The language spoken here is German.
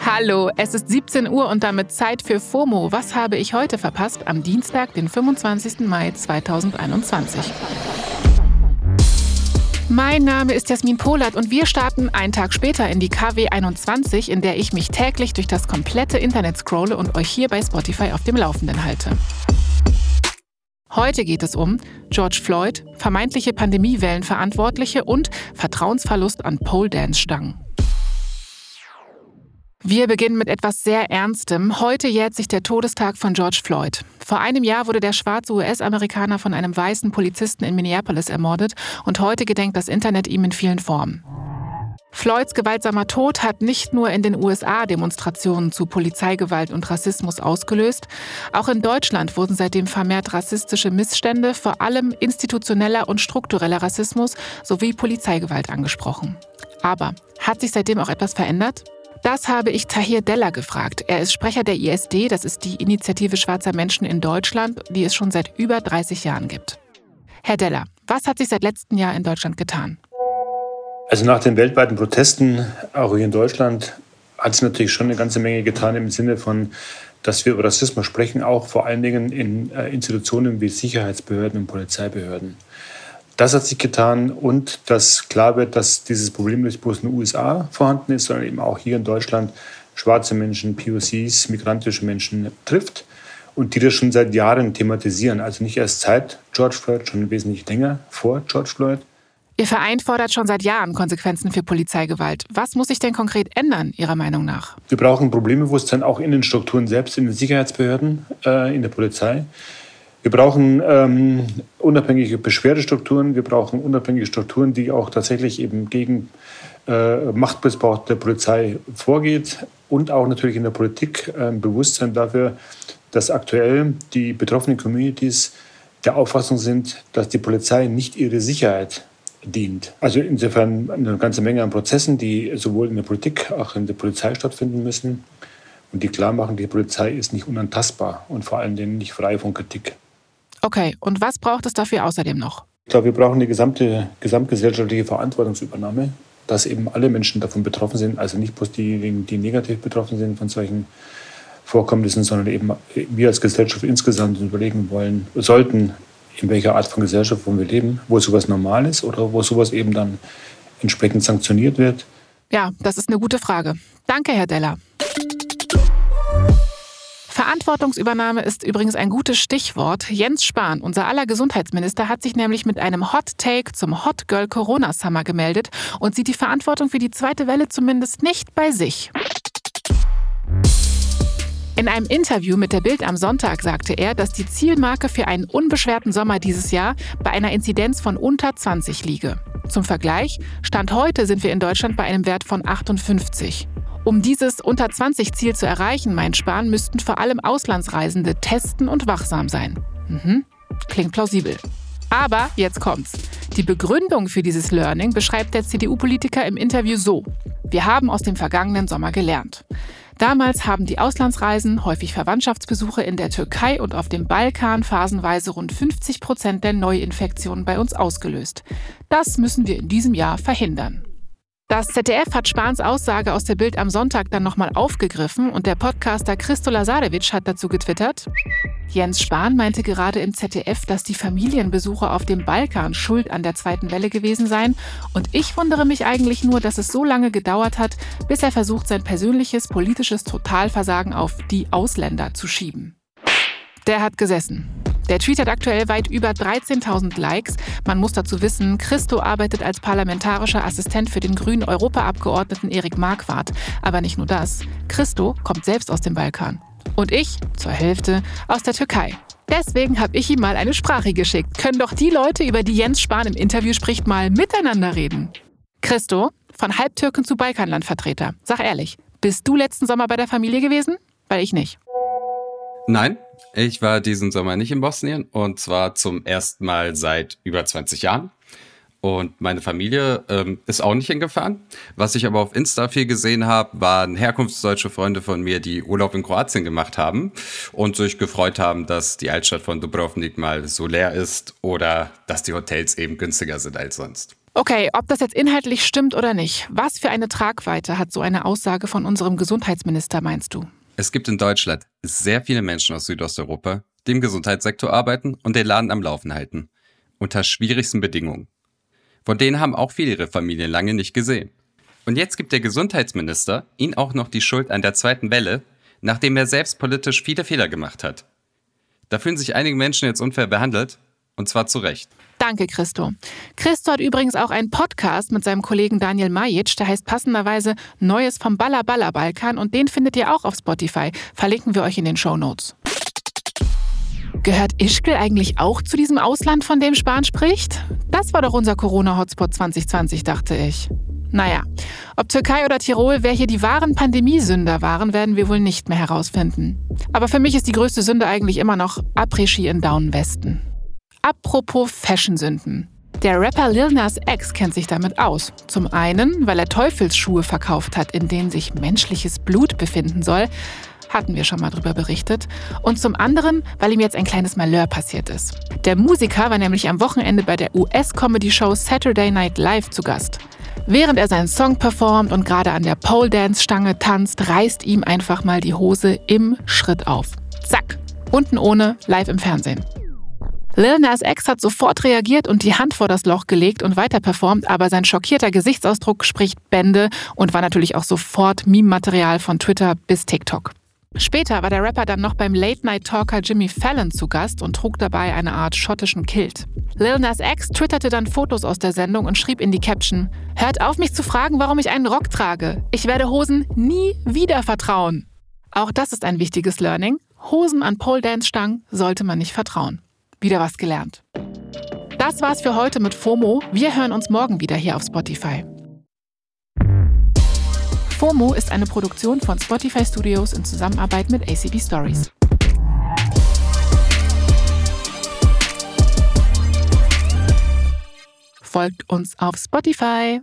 Hallo, es ist 17 Uhr und damit Zeit für FOMO. Was habe ich heute verpasst? Am Dienstag, den 25. Mai 2021. Mein Name ist Jasmin Polat und wir starten einen Tag später in die KW 21, in der ich mich täglich durch das komplette Internet scrolle und euch hier bei Spotify auf dem Laufenden halte. Heute geht es um George Floyd, vermeintliche Pandemiewellenverantwortliche und Vertrauensverlust an Pole Dance Stangen. Wir beginnen mit etwas sehr Ernstem. Heute jährt sich der Todestag von George Floyd. Vor einem Jahr wurde der schwarze US-Amerikaner von einem weißen Polizisten in Minneapolis ermordet und heute gedenkt das Internet ihm in vielen Formen. Floyds gewaltsamer Tod hat nicht nur in den USA Demonstrationen zu Polizeigewalt und Rassismus ausgelöst, auch in Deutschland wurden seitdem vermehrt rassistische Missstände, vor allem institutioneller und struktureller Rassismus sowie Polizeigewalt angesprochen. Aber hat sich seitdem auch etwas verändert? Das habe ich Tahir Della gefragt. Er ist Sprecher der ISD, das ist die Initiative schwarzer Menschen in Deutschland, die es schon seit über 30 Jahren gibt. Herr Della, was hat sich seit letztem Jahr in Deutschland getan? Also nach den weltweiten Protesten, auch hier in Deutschland, hat es natürlich schon eine ganze Menge getan im Sinne von, dass wir über Rassismus sprechen, auch vor allen Dingen in äh, Institutionen wie Sicherheitsbehörden und Polizeibehörden. Das hat sich getan und dass klar wird, dass dieses Problem nicht bloß in den USA vorhanden ist, sondern eben auch hier in Deutschland schwarze Menschen, POCs, migrantische Menschen trifft und die das schon seit Jahren thematisieren. Also nicht erst seit George Floyd, schon wesentlich länger vor George Floyd. Ihr Verein fordert schon seit Jahren Konsequenzen für Polizeigewalt. Was muss sich denn konkret ändern, Ihrer Meinung nach? Wir brauchen Problembewusstsein auch in den Strukturen selbst, in den Sicherheitsbehörden, äh, in der Polizei. Wir brauchen ähm, unabhängige Beschwerdestrukturen, wir brauchen unabhängige Strukturen, die auch tatsächlich eben gegen äh, Machtmissbrauch der Polizei vorgeht und auch natürlich in der Politik äh, Bewusstsein dafür, dass aktuell die betroffenen Communities der Auffassung sind, dass die Polizei nicht ihre Sicherheit dient. Also insofern eine ganze Menge an Prozessen, die sowohl in der Politik als auch in der Polizei stattfinden müssen und die klar machen, die Polizei ist nicht unantastbar und vor allen Dingen nicht frei von Kritik. Okay, und was braucht es dafür außerdem noch? Ich glaube, wir brauchen die gesamte gesamtgesellschaftliche Verantwortungsübernahme, dass eben alle Menschen davon betroffen sind, also nicht bloß diejenigen, die negativ betroffen sind von solchen Vorkommnissen, sondern eben wir als Gesellschaft insgesamt überlegen wollen, sollten, in welcher Art von Gesellschaft wollen wir leben, wo sowas normal ist oder wo sowas eben dann entsprechend sanktioniert wird. Ja, das ist eine gute Frage. Danke, Herr Deller. Verantwortungsübernahme ist übrigens ein gutes Stichwort. Jens Spahn, unser aller Gesundheitsminister, hat sich nämlich mit einem Hot Take zum Hot Girl Corona Summer gemeldet und sieht die Verantwortung für die zweite Welle zumindest nicht bei sich. In einem Interview mit der Bild am Sonntag sagte er, dass die Zielmarke für einen unbeschwerten Sommer dieses Jahr bei einer Inzidenz von unter 20 liege. Zum Vergleich, Stand heute sind wir in Deutschland bei einem Wert von 58. Um dieses unter 20 Ziel zu erreichen, meint Spahn, müssten vor allem Auslandsreisende testen und wachsam sein. Mhm. Klingt plausibel. Aber jetzt kommt's. Die Begründung für dieses Learning beschreibt der CDU-Politiker im Interview so. Wir haben aus dem vergangenen Sommer gelernt. Damals haben die Auslandsreisen, häufig Verwandtschaftsbesuche in der Türkei und auf dem Balkan phasenweise rund 50 Prozent der Neuinfektionen bei uns ausgelöst. Das müssen wir in diesem Jahr verhindern. Das ZDF hat Spahns Aussage aus der Bild am Sonntag dann nochmal aufgegriffen und der Podcaster Christo Lazarevic hat dazu getwittert. Jens Spahn meinte gerade im ZDF, dass die Familienbesuche auf dem Balkan schuld an der zweiten Welle gewesen seien und ich wundere mich eigentlich nur, dass es so lange gedauert hat, bis er versucht, sein persönliches politisches Totalversagen auf die Ausländer zu schieben. Der hat gesessen. Der Tweet hat aktuell weit über 13.000 Likes. Man muss dazu wissen, Christo arbeitet als parlamentarischer Assistent für den grünen Europaabgeordneten Erik Marquardt. Aber nicht nur das. Christo kommt selbst aus dem Balkan. Und ich, zur Hälfte, aus der Türkei. Deswegen habe ich ihm mal eine Sprache geschickt. Können doch die Leute, über die Jens Spahn im Interview spricht, mal miteinander reden. Christo, von Halbtürken zu Balkanlandvertreter. Sag ehrlich, bist du letzten Sommer bei der Familie gewesen? Weil ich nicht. Nein, ich war diesen Sommer nicht in Bosnien und zwar zum ersten Mal seit über 20 Jahren. Und meine Familie ähm, ist auch nicht hingefahren. Was ich aber auf Insta viel gesehen habe, waren herkunftsdeutsche Freunde von mir, die Urlaub in Kroatien gemacht haben und sich gefreut haben, dass die Altstadt von Dubrovnik mal so leer ist oder dass die Hotels eben günstiger sind als sonst. Okay, ob das jetzt inhaltlich stimmt oder nicht, was für eine Tragweite hat so eine Aussage von unserem Gesundheitsminister, meinst du? Es gibt in Deutschland sehr viele Menschen aus Südosteuropa, die im Gesundheitssektor arbeiten und den Laden am Laufen halten. Unter schwierigsten Bedingungen. Von denen haben auch viele ihre Familien lange nicht gesehen. Und jetzt gibt der Gesundheitsminister ihnen auch noch die Schuld an der zweiten Welle, nachdem er selbst politisch viele Fehler gemacht hat. Da fühlen sich einige Menschen jetzt unfair behandelt, und zwar zu Recht. Danke, Christo. Christo hat übrigens auch einen Podcast mit seinem Kollegen Daniel Majic, der heißt passenderweise Neues vom Baller Baller Balkan und den findet ihr auch auf Spotify. Verlinken wir euch in den Show Notes. Gehört Ischgl eigentlich auch zu diesem Ausland, von dem Spahn spricht? Das war doch unser Corona-Hotspot 2020, dachte ich. Naja, ob Türkei oder Tirol, wer hier die wahren Pandemiesünder waren, werden wir wohl nicht mehr herausfinden. Aber für mich ist die größte Sünde eigentlich immer noch Après-Ski in Down Westen. Apropos Fashion-Sünden. Der Rapper Lil Nas X kennt sich damit aus. Zum einen, weil er Teufelsschuhe verkauft hat, in denen sich menschliches Blut befinden soll. Hatten wir schon mal drüber berichtet. Und zum anderen, weil ihm jetzt ein kleines Malheur passiert ist. Der Musiker war nämlich am Wochenende bei der US-Comedy-Show Saturday Night Live zu Gast. Während er seinen Song performt und gerade an der Pole Dance Stange tanzt, reißt ihm einfach mal die Hose im Schritt auf. Zack, unten ohne, live im Fernsehen. Lil Nas X hat sofort reagiert und die Hand vor das Loch gelegt und weiter performt, aber sein schockierter Gesichtsausdruck spricht Bände und war natürlich auch sofort Meme-Material von Twitter bis TikTok. Später war der Rapper dann noch beim Late-Night-Talker Jimmy Fallon zu Gast und trug dabei eine Art schottischen Kilt. Lil Nas X twitterte dann Fotos aus der Sendung und schrieb in die Caption: Hört auf, mich zu fragen, warum ich einen Rock trage. Ich werde Hosen nie wieder vertrauen. Auch das ist ein wichtiges Learning. Hosen an Pole Dance Stangen sollte man nicht vertrauen. Wieder was gelernt. Das war's für heute mit FOMO. Wir hören uns morgen wieder hier auf Spotify. FOMO ist eine Produktion von Spotify Studios in Zusammenarbeit mit ACB Stories. Folgt uns auf Spotify.